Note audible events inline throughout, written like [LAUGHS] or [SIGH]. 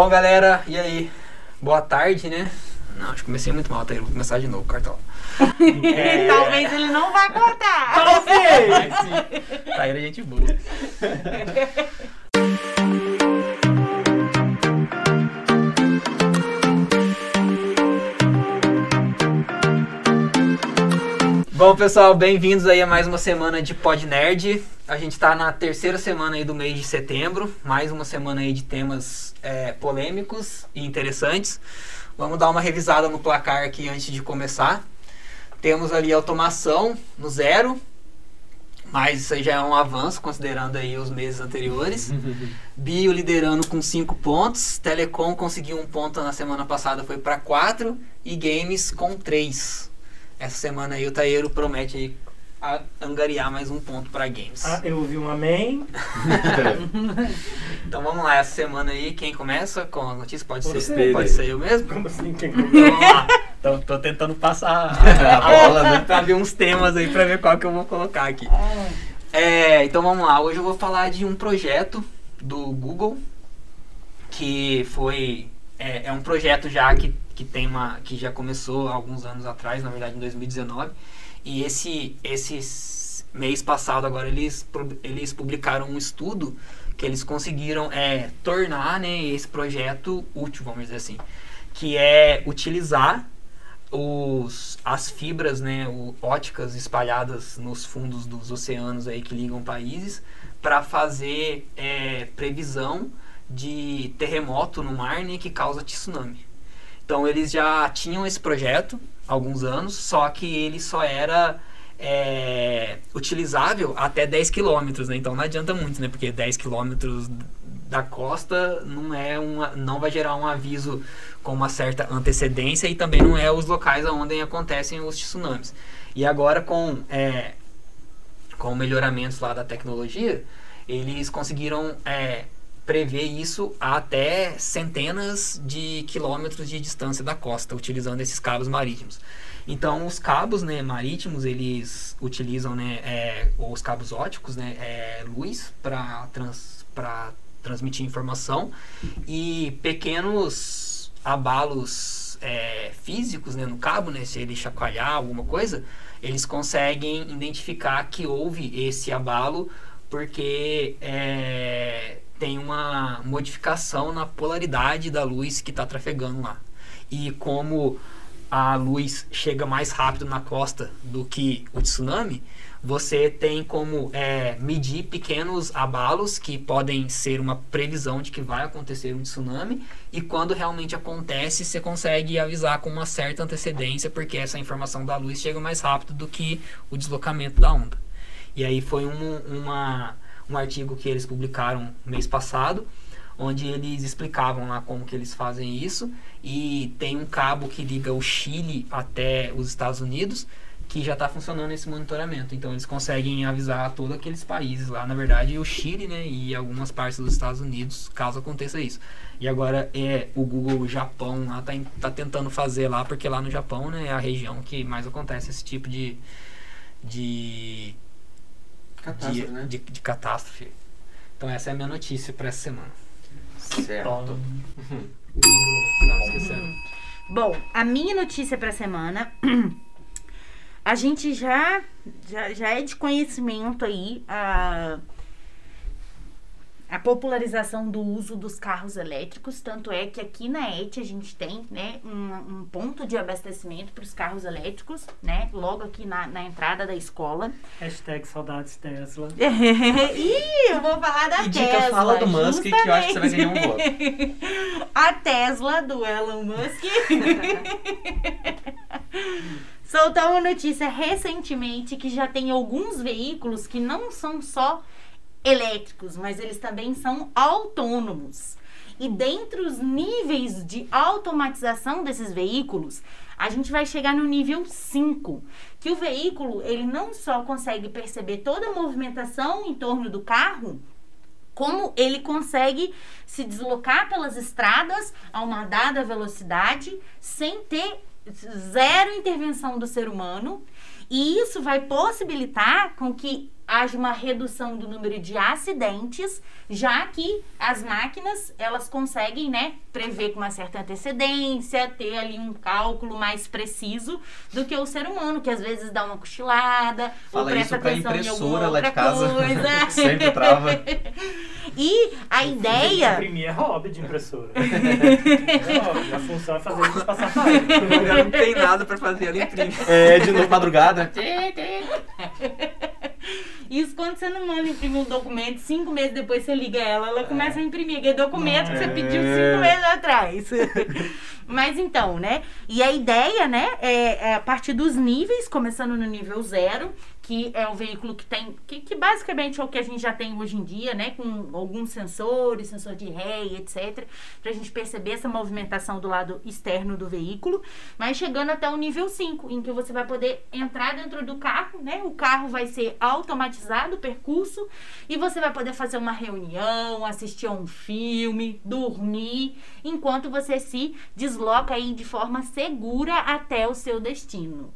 Bom, galera, e aí? Boa tarde, né? Não, acho que comecei muito mal, tá? Eu vou começar de novo, cartão. É... [LAUGHS] Talvez ele não vá cortar. Talvez! Mas sim. Taíra é gente boa. Bom, pessoal, bem-vindos aí a mais uma semana de Pod Nerd. A gente está na terceira semana aí do mês de setembro, mais uma semana aí de temas é, polêmicos e interessantes. Vamos dar uma revisada no placar aqui antes de começar. Temos ali automação no zero, mas isso aí já é um avanço considerando aí os meses anteriores. [LAUGHS] Bio liderando com 5 pontos, Telecom conseguiu um ponto na semana passada, foi para 4 e Games com 3. Essa semana aí o Taeiro promete aí a angariar mais um ponto para games. Ah, eu ouvi um amém. [LAUGHS] então vamos lá, essa semana aí, quem começa com a notícia? Pode Você, ser, pode ser eu mesmo? Como assim? Quem [LAUGHS] Então, vamos lá. Tô, tô tentando passar a, a [LAUGHS] bola, né? Pra ver uns temas aí, pra ver qual que eu vou colocar aqui. É, então vamos lá, hoje eu vou falar de um projeto do Google, que foi... É, é um projeto já que, que tem uma... que já começou há alguns anos atrás, na verdade em 2019, e esse, esse mês passado agora eles, eles publicaram um estudo que eles conseguiram é, tornar né, esse projeto útil, vamos dizer assim, que é utilizar os, as fibras né, o, óticas espalhadas nos fundos dos oceanos aí que ligam países para fazer é, previsão de terremoto no mar né, que causa tsunami. Então eles já tinham esse projeto há alguns anos, só que ele só era é, utilizável até 10 km, né? Então não adianta muito, né? Porque 10 km da costa não é uma, não vai gerar um aviso com uma certa antecedência e também não é os locais onde acontecem os tsunamis. E agora com é, com melhoramentos lá da tecnologia, eles conseguiram é, prever isso a até centenas de quilômetros de distância da costa, utilizando esses cabos marítimos. Então, os cabos né, marítimos, eles utilizam né, é, os cabos óticos, né, é, luz, para trans, transmitir informação e pequenos abalos é, físicos né, no cabo, né, se ele chacoalhar alguma coisa, eles conseguem identificar que houve esse abalo porque é, tem uma modificação na polaridade da luz que está trafegando lá. E como a luz chega mais rápido na costa do que o tsunami, você tem como é, medir pequenos abalos que podem ser uma previsão de que vai acontecer um tsunami e quando realmente acontece você consegue avisar com uma certa antecedência porque essa informação da luz chega mais rápido do que o deslocamento da onda. E aí foi um, uma um artigo que eles publicaram mês passado, onde eles explicavam lá como que eles fazem isso e tem um cabo que liga o Chile até os Estados Unidos que já está funcionando esse monitoramento. Então eles conseguem avisar todos aqueles países lá, na verdade, o Chile, né, e algumas partes dos Estados Unidos, caso aconteça isso. E agora é o Google Japão lá tá, tá tentando fazer lá, porque lá no Japão, né, é a região que mais acontece esse tipo de de Catástrofe, de, né? de, de catástrofe. Então essa é a minha notícia para essa semana. Certo. Bom, a minha notícia pra semana. [CLEARS THROAT] A gente já, já, já é de conhecimento aí a, a popularização do uso dos carros elétricos. Tanto é que aqui na ET a gente tem né, um, um ponto de abastecimento para os carros elétricos, né? Logo aqui na, na entrada da escola. Hashtag saudades Tesla. [LAUGHS] Ih, eu vou falar da E dica Tesla. fala do Musk que eu acho que você vai ganhar um voto. [LAUGHS] A Tesla do Elon Musk [LAUGHS] soltou uma notícia recentemente que já tem alguns veículos que não são só elétricos, mas eles também são autônomos. E dentre os níveis de automatização desses veículos, a gente vai chegar no nível 5, que o veículo ele não só consegue perceber toda a movimentação em torno do carro, como ele consegue se deslocar pelas estradas a uma dada velocidade sem ter zero intervenção do ser humano. E isso vai possibilitar com que haja uma redução do número de acidentes, já que as máquinas elas conseguem, né, prever com uma certa antecedência, ter ali um cálculo mais preciso do que o ser humano, que às vezes dá uma cochilada, ou Fala presta isso pra atenção em impressora alguma lá de outra casa. coisa. [LAUGHS] Sempre trava. [LAUGHS] E a ideia Imprimir é hobby de impressora. [LAUGHS] é hobby. A função é fazer a gente passar. Ela não tem nada pra fazer, ela imprime. É, de novo, madrugada. Isso quando você não manda imprimir um documento, cinco meses depois você liga ela, ela começa a imprimir aquele documento que você pediu cinco meses atrás. [LAUGHS] Mas então, né? E a ideia, né, é, é a partir dos níveis, começando no nível zero, que é o veículo que tem, que, que basicamente é o que a gente já tem hoje em dia, né, com alguns sensores, sensor de ré etc, pra gente perceber essa movimentação do lado externo do veículo, mas chegando até o nível 5, em que você vai poder entrar dentro do carro, né, o carro vai ser automatizado, o percurso, e você vai poder fazer uma reunião, assistir a um filme, dormir, enquanto você se desloca aí de forma segura até o seu destino.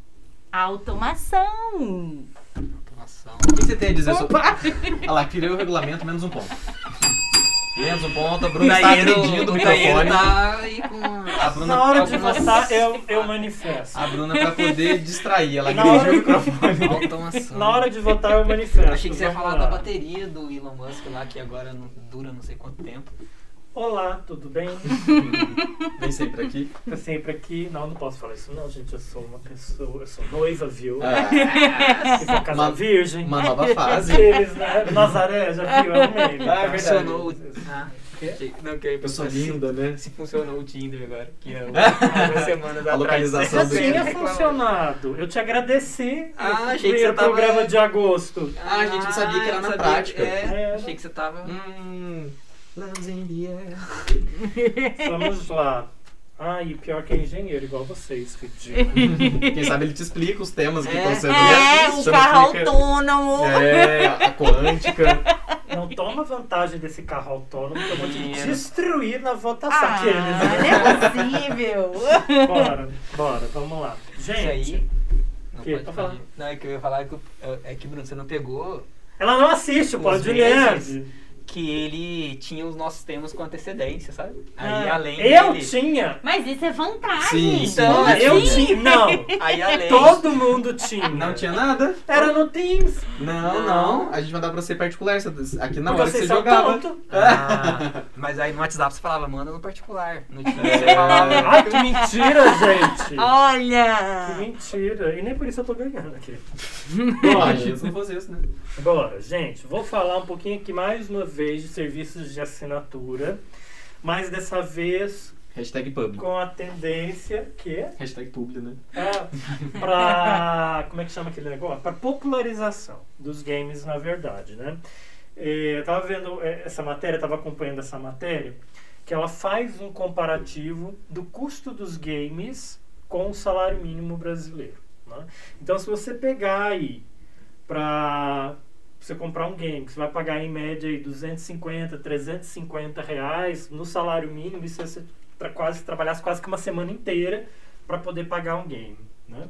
Automação! Automação. O que você tem a dizer sobre. Olha lá, tirei o regulamento, menos um ponto. Menos um ponto, a Bruna está agredindo o microfone. tá aí com... A Bruna, Na hora de votar, eu, eu manifesto. a Bruna pra poder distrair, ela Na agrediu hora- o microfone. [LAUGHS] Automação. Na hora de votar, eu manifesto. Eu achei que você ia falar da bateria do Elon Musk lá, que agora não dura não sei quanto tempo. Olá, tudo bem? [LAUGHS] Vem sempre aqui. Tô sempre aqui. Não, não posso falar isso não, gente. Eu sou uma pessoa, eu sou noiva, viu? Ah, E vou casar Uma- virgem. uma nova fase. Aqueles, né? Nazaré, já viu? É o meme. Ah, tá? Funcionou o... Ah, achei- não, que eu Eu sou se- linda, né? Se funcionou o Tinder agora, que é algumas [LAUGHS] semanas atrás. localização Já do- tinha funcionado. Eu te agradeci Ah, no achei que primeiro você tava- programa de agosto. Ah, a gente não sabia que era eu na sabia prática. É, É. achei que você tava... Hum, love's in the air. [LAUGHS] Vamos lá. Ah, e pior que é engenheiro, igual vocês, ridículo. [LAUGHS] Quem sabe ele te explica os temas que É. estão sendo É, o carro explica- autônomo. É, a quântica. Não toma vantagem desse carro autônomo que eu vou te destruir na votação. Ah, Aqueles, não é possível. [LAUGHS] Bora, bora, vamos lá. Isso Gente, aí... Não Que? pode Pode falar. Não, é que eu ia falar que, é que Bruno, você não pegou ela não assiste o Os Pod meses. Nerd. Que ele tinha os nossos temas com antecedência, sabe? Aí Ah, além eu dele... tinha. Mas isso é vantagem. Sim, Então, Como Eu tinha. Não. [LAUGHS] Aí além... Todo mundo tinha. Não tinha nada? Era no Teams. Não, não. A gente mandava pra você particular. Aqui na porque hora que você jogava. Ah, mas aí no WhatsApp você falava, manda no particular. No É. você falava... Ai, que mentira, gente. Que Olha! mentira. E nem por isso eu tô ganhando aqui. Imagina se não fosse isso, né? Bora, gente, vou falar um pouquinho aqui mais uma vez de serviços de assinatura, mas dessa vez Hashtag publi. com a tendência que é Hashtag publi, né? para [LAUGHS] como é que chama aquele negócio? Para popularização dos games, na verdade, né? Eh, Eu tava vendo eh, essa matéria, estava acompanhando essa matéria, que ela faz um comparativo do custo dos games com o salário mínimo brasileiro. né? Então, se você pegar aí para você comprar um game, que você vai pagar em média aí 250, 350 reais no salário mínimo, isso você tra quase trabalhasse quase que uma semana inteira para poder pagar um game, né?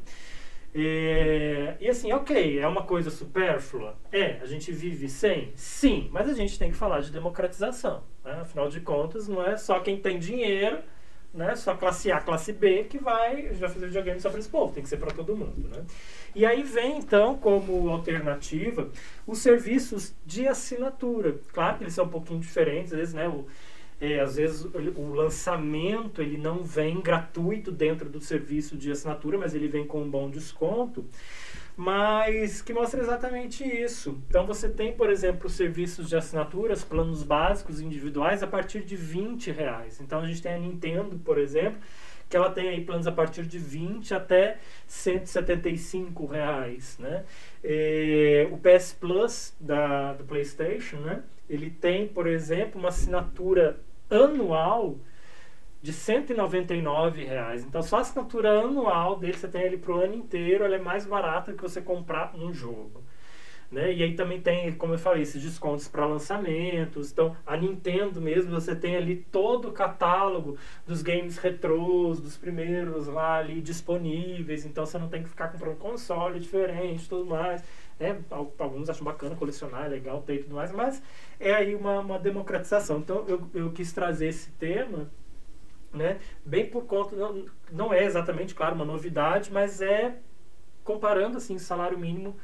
É, e assim, ok, é uma coisa supérflua? É, a gente vive sem? Sim, mas a gente tem que falar de democratização. Né? Afinal de contas, não é só quem tem dinheiro, né? só classe A, classe B, que vai, vai fazer videogame só para esse povo, tem que ser para todo mundo. Né? E aí vem, então, como alternativa, os serviços de assinatura. Claro que eles são um pouquinho diferentes, às vezes, né? O, é, às vezes o lançamento ele não vem gratuito dentro do serviço de assinatura, mas ele vem com um bom desconto, mas que mostra exatamente isso. Então você tem, por exemplo, serviços de assinaturas, planos básicos individuais a partir de 20 reais. Então a gente tem a Nintendo, por exemplo, que ela tem aí planos a partir de 20 até 175 reais, né? É, o PS Plus da, do PlayStation, né? Ele tem, por exemplo, uma assinatura anual de 199 reais. Então, só a assinatura anual dele você tem ele pro ano inteiro, ela é mais barata que você comprar um jogo. Né? E aí também tem, como eu falei, esses descontos para lançamentos. Então, a Nintendo mesmo, você tem ali todo o catálogo dos games retrôs, dos primeiros lá ali disponíveis. Então, você não tem que ficar comprando console diferente tudo mais. É, alguns acham bacana colecionar, é legal ter e tudo mais, mas é aí uma, uma democratização. Então, eu, eu quis trazer esse tema né? Bem por conta, não, não é exatamente, claro, uma novidade, mas é comparando assim salário mínimo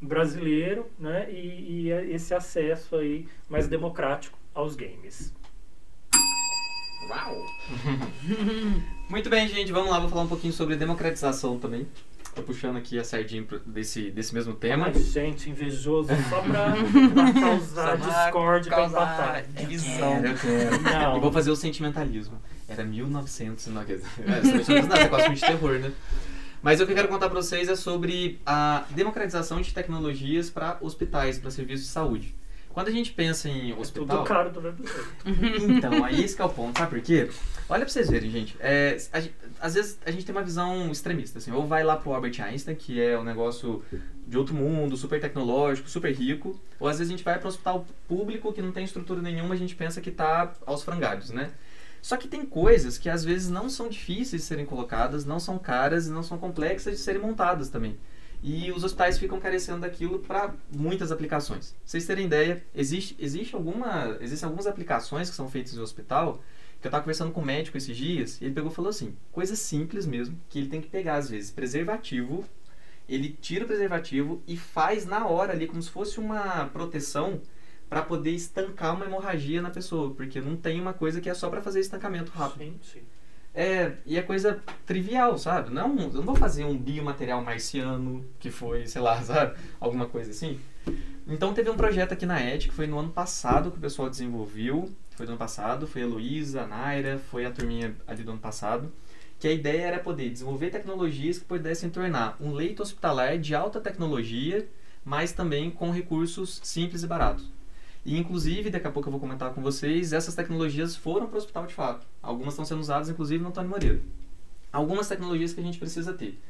brasileiro, né? E, e esse acesso aí mais democrático aos games. Uau! [LAUGHS] Muito bem, gente, vamos lá, vou falar um pouquinho sobre democratização também. Tô puxando aqui a sardinha desse, desse mesmo tema. Ai, gente, invejoso, só pra, [LAUGHS] pra causar discórdia, pra empatar. Divisão. Eu quero. Não. E vou fazer o sentimentalismo. Era 1900 e [LAUGHS] não... É, não, é quase de terror, né? Mas o que eu quero contar para vocês é sobre a democratização de tecnologias para hospitais, para serviços de saúde. Quando a gente pensa em hospital. Tudo caro do mesmo [LAUGHS] Então, aí esse é o ponto, sabe por quê? Olha pra vocês verem, gente. É, a, às vezes a gente tem uma visão extremista, assim. Ou vai lá pro Albert Einstein, que é um negócio de outro mundo, super tecnológico, super rico. Ou às vezes a gente vai para um hospital público que não tem estrutura nenhuma, a gente pensa que tá aos frangalhos, né? Só que tem coisas que às vezes não são difíceis de serem colocadas, não são caras e não são complexas de serem montadas também. E os hospitais ficam carecendo daquilo para muitas aplicações. Pra vocês terem ideia, existe, existe alguma, existem algumas aplicações que são feitas no hospital que eu estava conversando com um médico esses dias e ele pegou e falou assim, coisa simples mesmo, que ele tem que pegar às vezes preservativo, ele tira o preservativo e faz na hora ali como se fosse uma proteção para poder estancar uma hemorragia na pessoa, porque não tem uma coisa que é só para fazer estancamento rápido. Sim, sim. É, e é coisa trivial, sabe? Não, eu não vou fazer um biomaterial marciano, que foi, sei lá, [LAUGHS] sabe? Alguma coisa assim. Então teve um projeto aqui na ET, que foi no ano passado que o pessoal desenvolveu. Foi no ano passado, foi a Luísa, a Naira, foi a turminha ali do ano passado. Que a ideia era poder desenvolver tecnologias que pudessem tornar um leito hospitalar de alta tecnologia, mas também com recursos simples e baratos. E, inclusive, daqui a pouco eu vou comentar com vocês, essas tecnologias foram para o hospital de fato. Algumas estão sendo usadas, inclusive, no Antônio Moreira. Algumas tecnologias que a gente precisa ter.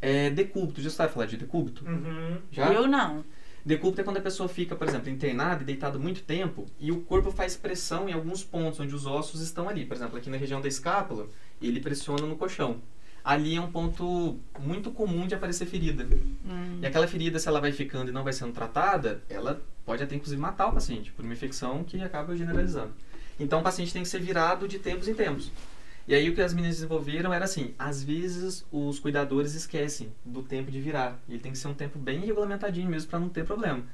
É, decúbito, já sabe falar de decúbito? Uhum. Já? Eu não. Decúbito é quando a pessoa fica, por exemplo, internada e deitada muito tempo e o corpo faz pressão em alguns pontos onde os ossos estão ali. Por exemplo, aqui na região da escápula, ele pressiona no colchão. Ali é um ponto muito comum de aparecer ferida. Hum. E aquela ferida, se ela vai ficando e não vai sendo tratada, ela pode até inclusive matar o paciente por uma infecção que acaba generalizando. Então o paciente tem que ser virado de tempos em tempos. E aí o que as meninas desenvolveram era assim, às vezes os cuidadores esquecem do tempo de virar. E ele tem que ser um tempo bem regulamentadinho mesmo para não ter problema.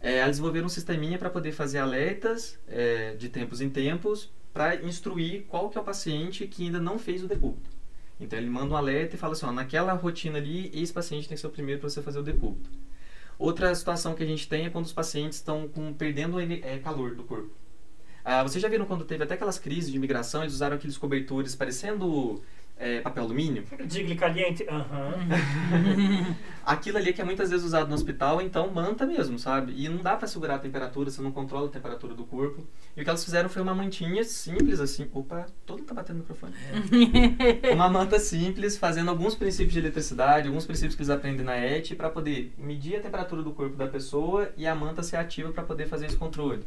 É, elas desenvolveram um sisteminha para poder fazer alertas é, de tempos em tempos para instruir qual que é o paciente que ainda não fez o decúbito. Então ele manda um alerta e fala assim, ó, naquela rotina ali, esse paciente tem que ser o primeiro para você fazer o decúbito. Outra situação que a gente tem é quando os pacientes estão perdendo é, calor do corpo. Ah, vocês já viram quando teve até aquelas crises de imigração, eles usaram aqueles cobertores parecendo é, papel alumínio? Digle caliente? Aham. [LAUGHS] Aquilo ali que é muitas vezes usado no hospital, então manta mesmo, sabe? E não dá para segurar a temperatura, você não controla a temperatura do corpo. E o que elas fizeram foi uma mantinha simples assim. Opa, todo mundo tá batendo no microfone. uma manta simples, fazendo alguns princípios de eletricidade, alguns princípios que eles aprendem na ET, para poder medir a temperatura do corpo da pessoa e a manta ser ativa para poder fazer esse controle.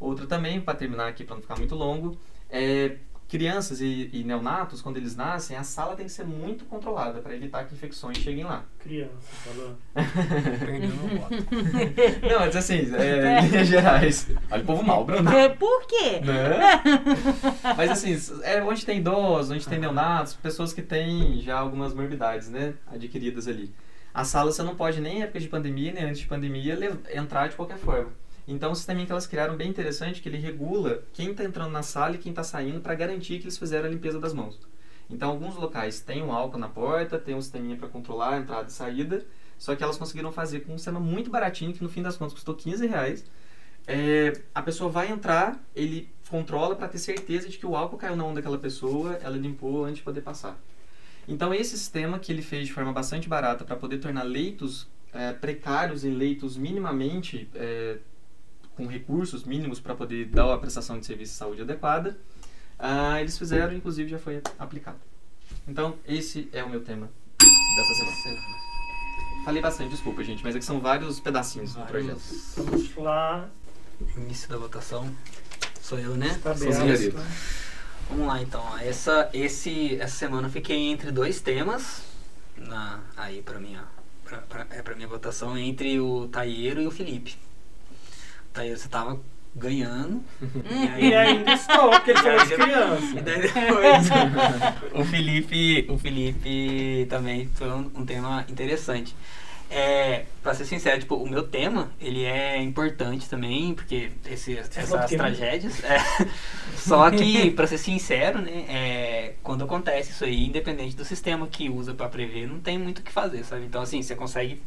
Outra também, para terminar aqui, para não ficar muito longo, é crianças e, e, neonatos, quando eles nascem, a sala tem que ser muito controlada para evitar que infecções cheguem lá. Criança, falou. [LAUGHS] Não, mas assim, é, [LAUGHS] em linhas gerais. Olha o povo mal, Bruno. É, Por quê? Né? [LAUGHS] Mas assim, é onde tem idosos, onde tem neonatos, pessoas que têm já algumas morbidades, né, adquiridas ali. A sala você não pode nem em época de pandemia, nem antes de pandemia, entrar de qualquer forma. Então, o sisteminha que elas criaram bem interessante, que ele regula quem está entrando na sala e quem está saindo para garantir que eles fizeram a limpeza das mãos. Então, alguns locais têm um álcool na porta, tem um sisteminha para controlar a entrada e saída, só que elas conseguiram fazer com um sistema muito baratinho, que no fim das contas custou 15 reais. É, a pessoa vai entrar, ele controla para ter certeza de que o álcool caiu na mão daquela pessoa, ela limpou antes de poder passar. Então, esse sistema que ele fez de forma bastante barata para poder tornar leitos é, precários em leitos minimamente é, com recursos mínimos para poder dar a prestação de serviço de saúde adequada, ah, eles fizeram, inclusive já foi aplicado. Então, esse é o meu tema dessa semana. Falei bastante, desculpa, gente, mas é que são vários pedacinhos do projeto. Vamos lá. Início da votação. Sou eu, né? Tá Sou aberto. Zingareiro. Vamos lá então. Essa, esse, essa semana eu fiquei entre dois temas. Na, aí pra minha, pra, pra- é, pra minha votação entre o Taieiro e o Felipe. Taieiro você tava ganhando. e E ainda estou, porque ele falou de E criança. [LAUGHS] daí depois [LAUGHS] o Felipe, o Felipe também foi um, um tema interessante. É, pra ser sincero, tipo, o meu tema, ele é importante também, porque esse, essas porque- tragédias. é. [LAUGHS] só que, pra ser sincero, né, é, quando acontece isso aí, independente do sistema que usa pra prever, não tem muito o que fazer, sabe? Então, assim, você consegue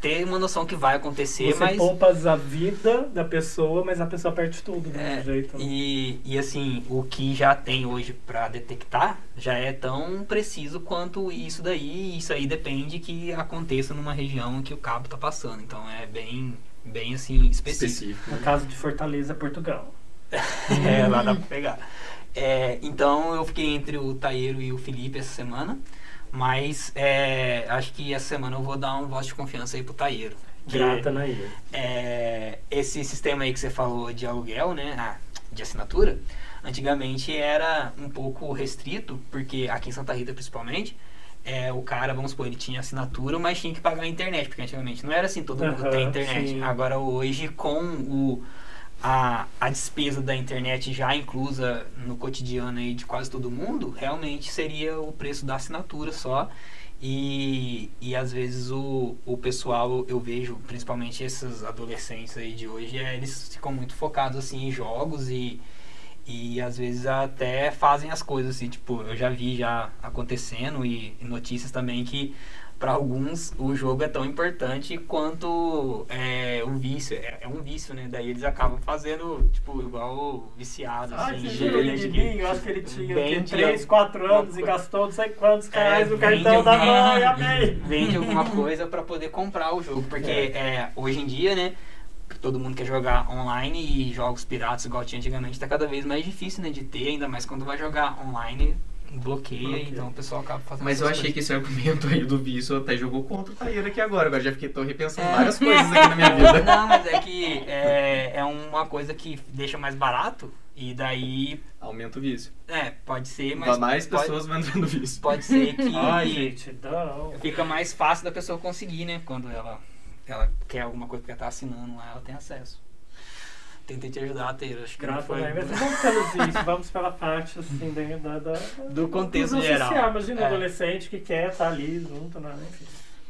ter uma noção que vai acontecer, Você mas... poupas a vida da pessoa, mas a pessoa perde tudo do É, jeito. né? E, e assim, o que já tem hoje pra detectar já é tão preciso quanto isso daí. E isso aí depende que aconteça numa região que o cabo tá passando. Então é bem, bem assim, específico. Específico. No caso de Fortaleza, Portugal. [LAUGHS] É, lá dá pra pegar. É, então eu fiquei entre o Taeiro e o Felipe essa semana. Mas é, acho que essa semana eu vou dar um voto de confiança aí pro. Que- Grata na ilha. é, esse sistema aí que você falou de aluguel, né, ah, de assinatura, antigamente era um pouco restrito, porque aqui em Santa Rita principalmente, é, o cara, vamos supor, ele tinha assinatura, mas tinha que pagar a internet, porque antigamente não era assim, todo mundo tem internet. sim. Agora hoje, com o, a, a despesa da internet já inclusa no cotidiano aí de quase todo mundo, realmente seria o preço da assinatura só. E, e às vezes o, o pessoal, eu vejo, principalmente esses adolescentes aí de hoje, é, eles ficam muito focados assim em jogos e, e às vezes até fazem as coisas assim, tipo, eu já vi já acontecendo e, e notícias também que para alguns o jogo é tão importante quanto é, o vício, é, é um vício, né? Daí eles acabam fazendo, tipo, igual viciado, Ai, assim. você de- de- de mim? Eu acho que ele tinha Bem que 3, de- 4 anos e gastou não sei quantos É, reais no vende cartão da mãe, amei. Vende alguma [LAUGHS] coisa pra poder comprar o jogo. Porque é, hoje em dia, né? Todo mundo quer jogar online e jogos piratas igual tinha antigamente tá cada vez mais difícil, né? De ter, ainda mais quando vai jogar online, bloqueia, Bloqueia. então o pessoal acaba fazendo Mas eu achei que coisas. esse argumento aí do vício até jogou contra o Taíra aqui agora. Agora já fiquei tô repensando É. várias coisas aqui na minha [LAUGHS] vida. Não, mas é que é, é uma coisa que deixa mais barato e daí, Aumenta o vício. é, pode ser, mas mais pode, pessoas vão entrando vício. pode ser que [LAUGHS] Ai, gente, não. fica mais fácil da pessoa conseguir, né? Quando ela, ela quer alguma coisa que ela tá assinando lá, ela tem acesso. Tentei te ajudar a ter, acho que não Graças foi. a Deus. Mas vamos pelos vícios, vamos pela parte assim da, da, da Do contexto geral. social. Imagina um É. adolescente que quer estar ali junto, né? Enfim.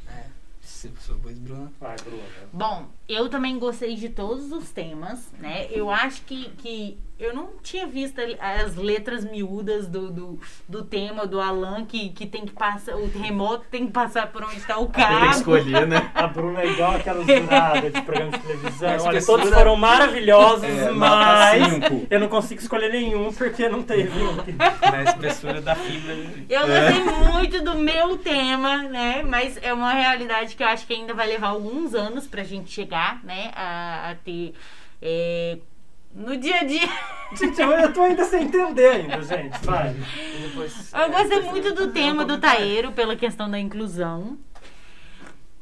É, se pois, Bruno. Vai, Bruna. Bom, eu também gostei de todos os temas, né? Eu acho que, que eu não tinha visto as letras miúdas do, do, do tema do Alan, que, que tem que passar, o terremoto tem que passar por onde está o Tem que carro. escolher, né? A Bruna é igual aquela jurada de programa de televisão. Mas Olha, espessura- todos foram maravilhosos, É, mas eu não consigo escolher nenhum porque não teve um. Na espessura da fibra. Eu gostei muito do meu tema, né? Mas é uma realidade que eu acho que ainda vai levar alguns anos pra gente chegar, né? A, a ter. é, no dia a dia. Gente, eu, eu tô ainda sem entender ainda, gente. Vai. Depois, Eu é, gostei depois muito do tema do comentário. Taeiro pela questão da inclusão.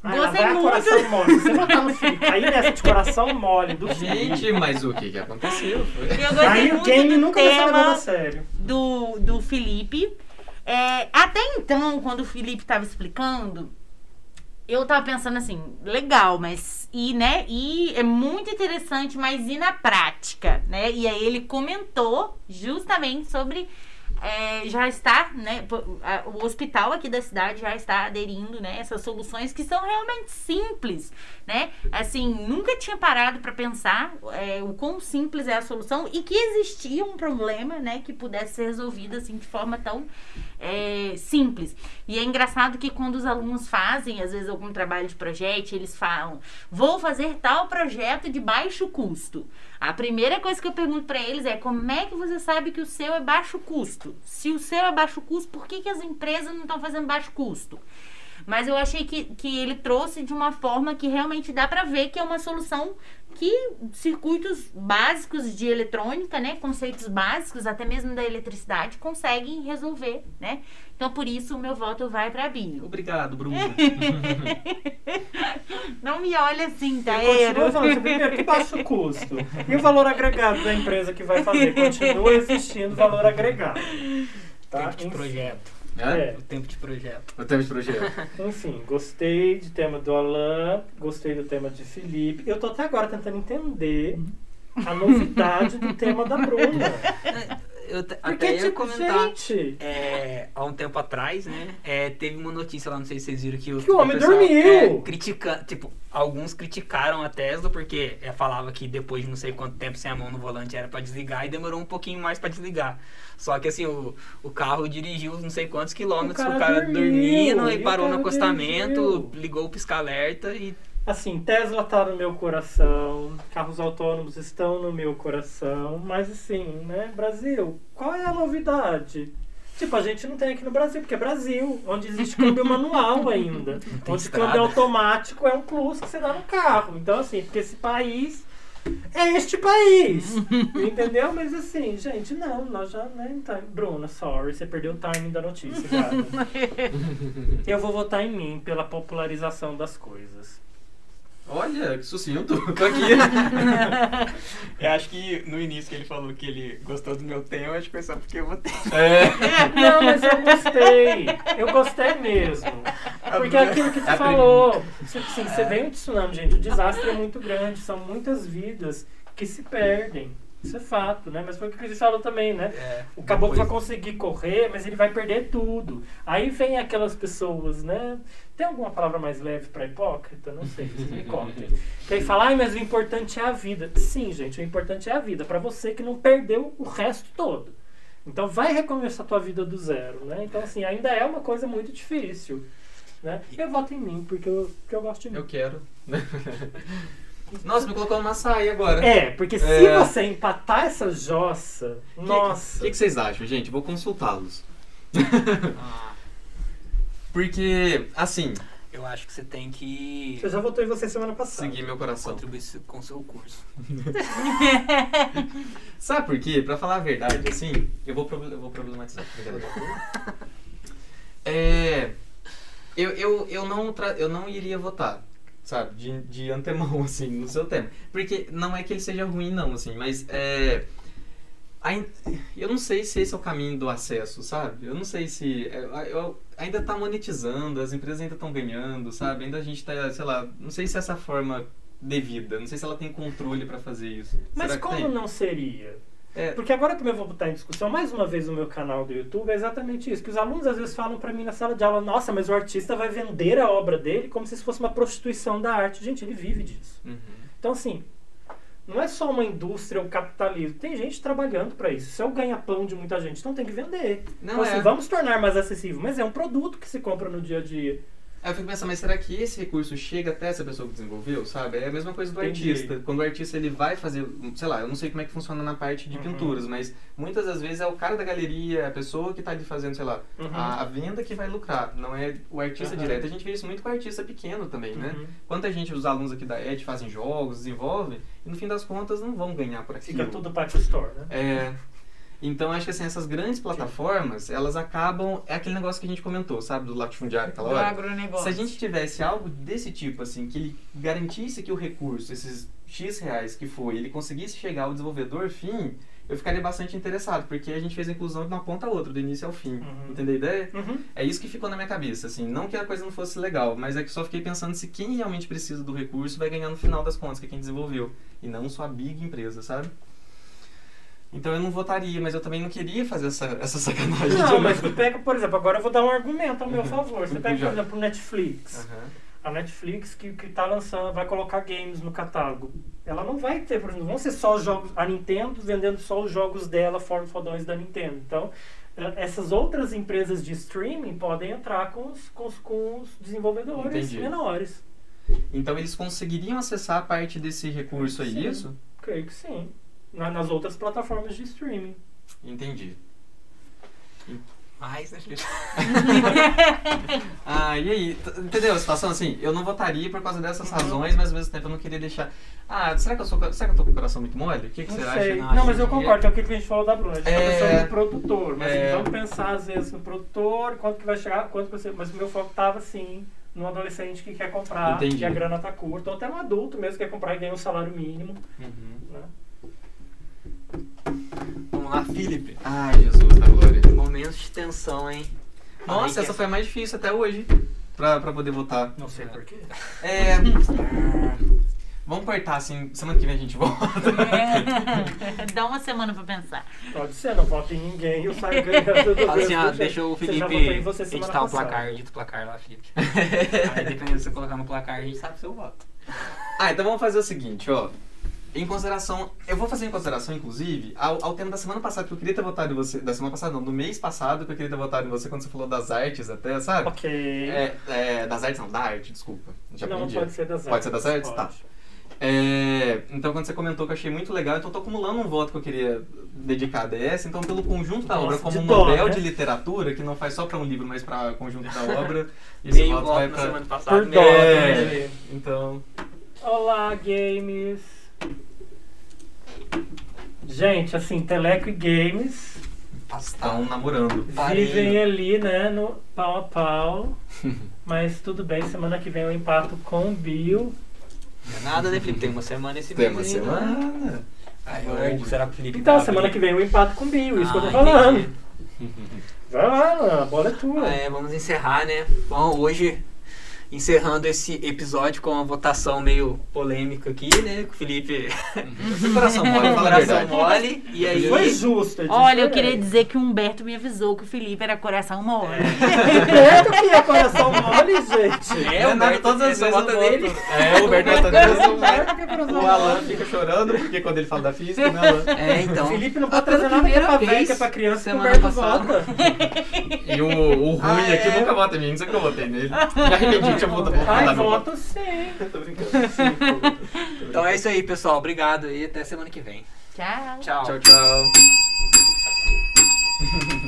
Ai, Gostei a muito. coração mole. Você botar no Felipe, [LAUGHS] aí nessa de coração mole do. Gente, mas o que que aconteceu? Foi- Eu Aí o game nunca levado a tema sério. do, do Felipe. É, até então, quando o Felipe tava explicando, eu tava pensando assim, legal, mas e né? E é muito interessante, mas e na prática, né? E aí ele comentou justamente sobre é, já está, né? O hospital aqui da cidade já está aderindo, né? Essas soluções que são realmente simples, né? Assim, nunca tinha parado para pensar é, o quão simples é a solução e que existia um problema, né? Que pudesse ser resolvido assim de forma tão é, simples. E é engraçado que quando os alunos fazem, às vezes, algum trabalho de projeto, eles falam: vou fazer tal projeto de baixo custo. A primeira coisa que eu pergunto para eles é: como é que você sabe que o seu é baixo custo? Se o seu é baixo custo, por que, que as empresas não estão fazendo baixo custo? Mas eu achei que, que ele trouxe de uma forma que realmente dá pra ver que é uma solução que circuitos básicos de eletrônica, né, conceitos básicos, até mesmo da eletricidade, conseguem resolver, né? Então, por isso, o meu voto vai pra Binho. Obrigado, Bruno. [LAUGHS] Não me olha assim, tá? Eu continuo falando, primeiro, que baixo custo. E o valor agregado da empresa que vai fazer? Continua existindo valor agregado. Tá? Tempo de projeto. É. O tempo de projeto. O tema de projeto. [LAUGHS] Enfim, gostei do tema do Alan, gostei do tema de Felipe. Eu tô até agora tentando entender a novidade do tema da Bruna. [LAUGHS] Eu Porque, até ia tipo, comentar. gente, É, há um tempo atrás, né? é, teve uma notícia lá, não sei se vocês viram que o, Que o homem pessoal, dormiu! É, critica, tipo, alguns criticaram a Tesla porque é, falava que depois de não sei quanto tempo sem a mão no volante era pra desligar e demorou um pouquinho mais pra desligar. Só que assim, o, o carro dirigiu não sei quantos quilômetros, O o cara cara, dormiu, dormindo e e parou no cara acostamento, ligou o pisca-alerta e assim, Tesla tá no meu coração, carros autônomos estão no meu coração, mas assim, né, Brasil, qual é a novidade? Tipo, a gente não tem aqui no Brasil, porque é Brasil, onde existe câmbio [LAUGHS] manual ainda. onde estrada. câmbio automático é um plus que você dá no carro. Então, assim, porque esse país é este país. [LAUGHS] entendeu? Mas assim, gente, não, nós já, né? Então, Bruna, sorry, você perdeu o timing da notícia, gata. [LAUGHS] Eu vou votar em mim pela popularização das coisas. Olha, que sucinto. [LAUGHS] Tô aqui. [LAUGHS] Eu acho que no início que ele falou que ele gostou do meu tema, eu acho que foi só porque eu votei. É. [LAUGHS] Não, mas eu gostei. Eu gostei mesmo. Porque é aquilo que tu A falou. Sim, você vem um tsunami, gente. O desastre é muito grande. São muitas vidas que se perdem. Isso é fato, né? Mas foi o que o Cris falou também, né? É, O caboclo vai depois- conseguir correr, mas ele vai perder tudo. Aí vem aquelas pessoas, né? Tem alguma palavra mais leve para hipócrita? Não sei, vocês me contem. Que aí fala, ai, mas o importante é a vida. Sim, gente, o importante é a vida. Para você que não perdeu o resto todo. Então vai recomeçar a tua vida do zero, né? Então, assim, ainda é uma coisa muito difícil. Né? Eu voto em mim, porque eu, porque eu gosto de mim. Eu quero. [LAUGHS] Nossa, me colocou numa saia agora. É, porque se É. você empatar essa jossa, Que- nossa. O que, que vocês acham, gente? Vou consultá-los. [LAUGHS] Porque, assim, eu acho que você tem que Eu já votou em você semana passada. seguir meu coração. contribuir com o seu curso. [LAUGHS] Sabe por quê? Pra falar a verdade, assim, eu vou, eu vou problematizar. É, eu, eu, eu, não tra- eu não iria votar, sabe? De, de antemão, [LAUGHS] assim, no seu tema. Porque não é que ele seja ruim, não, assim, mas é. ain- Eu não sei se esse é o caminho do acesso, sabe? Eu não sei se. é, eu- ainda tá monetizando, as empresas ainda estão ganhando, sabe? Ainda a gente tá, sei lá, não sei se é essa forma devida, não sei se ela tem controle pra fazer isso. Mas Será como não seria? É, Porque agora também eu vou botar em discussão mais uma vez no meu canal do YouTube, é exatamente isso. Que os alunos às vezes falam pra mim na sala de aula, nossa, mas o artista vai vender a obra dele como se isso fosse uma prostituição da arte. Gente, ele vive disso. Uhum. Então, assim, não é só uma indústria ou capitalismo. Tem gente trabalhando pra isso. Isso é o ganha-pão de muita gente. Então tem que vender. Não então, é. assim, vamos tornar mais acessível. Mas é um produto que se compra no dia a dia. Aí eu fico pensando, mas será que esse recurso chega até essa pessoa que desenvolveu, sabe? É a mesma coisa do Entendi. artista. Quando o artista ele vai fazer, sei lá, eu não sei como é que funciona na parte de Uhum. pinturas, mas muitas das vezes é o cara da galeria, a pessoa que tá ali fazendo, sei lá, Uhum. a, a venda que vai lucrar, não é o artista Uhum. direto. A gente vê isso muito com artista pequeno também, né? Uhum. Quanta gente, os alunos aqui da ED fazem jogos, desenvolvem, e no fim das contas não vão ganhar por aquilo. Fica tudo Pack Store, né? É. Então acho que assim, essas grandes plataformas, elas acabam. É aquele negócio que a gente comentou, sabe, do latifundiário aquela Do hora. agronegócio. Se a gente tivesse algo desse tipo, assim, que ele garantisse que o recurso, esses X reais que foi, ele conseguisse chegar ao desenvolvedor fim, eu ficaria bastante interessado, porque a gente fez a inclusão de uma ponta a outra, do início ao fim. Uhum. Entendeu a ideia? Uhum. É isso que ficou na minha cabeça, assim. Não que a coisa não fosse legal, mas é que só fiquei pensando se quem realmente precisa do recurso vai ganhar no final das contas, que é quem desenvolveu. E não só a big empresa, sabe? Então eu não votaria, mas eu também não queria fazer essa, essa sacanagem. Não, mas tu pega, por exemplo, agora eu vou dar um argumento ao meu favor. Você pega, por exemplo, o Netflix. Aham. A Netflix que, que tá lançando, vai colocar games no catálogo. Ela não vai ter, por exemplo, não vão ser só os jogos. A Nintendo vendendo só os jogos dela, fora os fodões da Nintendo. Então, eh, essas outras empresas de streaming podem entrar com os, com os, com os desenvolvedores Entendi. menores. Então eles conseguiriam acessar a parte desse recurso aí, Sim. isso? Creio que sim. Na- nas outras plataformas de streaming. Entendi. mais, né? [LAUGHS] [LAUGHS] Ah, e aí? Entendeu a situação? Assim, eu não votaria por causa dessas razões, mas ao mesmo tempo eu não queria deixar. Ah, será que eu, sou, será que eu tô com o coração muito mole? O que, que Não você sei. acha? Não, Não, mas eu que- concordo, é aquilo que a gente falou da Bruna. A gente É. tá pensando no produtor, mas É. assim, vamos pensar às vezes no produtor, quanto que vai chegar, quanto que você. Mas o meu foco tava assim, no adolescente que quer comprar, Entendi. que a grana tá curta, ou até um adulto mesmo que quer comprar e ganha um salário mínimo. Uhum. Né? Vamos lá, Felipe. Ai, Jesus da glória. Momentos de tensão, hein? Nossa, Ai, essa que- foi a mais difícil até hoje pra, pra poder votar. Não sei porquê. É. Vamos cortar assim, semana que vem a gente volta. [LAUGHS] Dá uma semana pra pensar. Pode ser, não vota em ninguém e eu saio ganhando [LAUGHS] Fala assim, deixa o Felipe votou em você semana editar o placar, edita o placar lá, Felipe. [LAUGHS] Aí dependendo se você colocar no placar, a gente sabe o seu voto. Ah, então vamos fazer o seguinte, ó. Em consideração, eu vou fazer em consideração, inclusive, ao, ao tema da semana passada, que eu queria ter votado em você. Da semana passada, não, do mês passado, que eu queria ter votado em você quando você falou das artes até, sabe? Ok. É, é, das artes não, da arte, desculpa. Já não, aprendi. pode ser das artes. Pode ser das artes? Pode. Tá. É, então, quando você comentou que eu achei muito legal, então eu tô acumulando um voto que eu queria dedicar a DS. Então, pelo conjunto da Nossa, obra, como um Nobel né? de literatura, que não faz só pra um livro, mas pra conjunto da obra, [LAUGHS] esse Meio voto voto vai na pra. semana passada. Por dó, É. né? Então. Olá, games. Gente, assim, Teleco e Games Estão namorando. Parei. vivem ali, né, no pau a pau. [LAUGHS] Mas tudo bem, semana que vem eu empato com o Bill. Não é nada, né, Felipe? Tem uma semana esse Tem mês uma semana. Ai, será que o Felipe Então, vai semana que vem eu empato com o Bill, isso que eu tô Ah, falando. entendi. Vai lá, a bola é tua. É, vamos encerrar, né? Bom, hoje encerrando esse episódio com uma votação meio polêmica aqui, né? Com o Felipe [LAUGHS] Seu coração mole, coração mole. E aí. Foi justo. é Olha, eu queria dizer que o Humberto me avisou que o Felipe era coração mole. [LAUGHS] Humberto que é coração mole, gente. É, o Humberto, todas as vezes dele. voto. É, o Humberto vota nele. Humberto que é coração O Alan fica chorando, porque quando ele fala da física, né, Alan? É, então. O Felipe não pode pela trazer nada que é pra primeira velha, que é vez, pra criança, que o semana Humberto passada. vota. [LAUGHS] E o, o ruim Ah, aqui é. nunca vota em mim, não sei que eu votei nele. [LAUGHS] Me arrependi que tinha votado Ai, meu voto sim. Tô brincando. Então é isso aí, pessoal. Obrigado e até semana que vem. Tchau. Tchau. Tchau, tchau. [LAUGHS]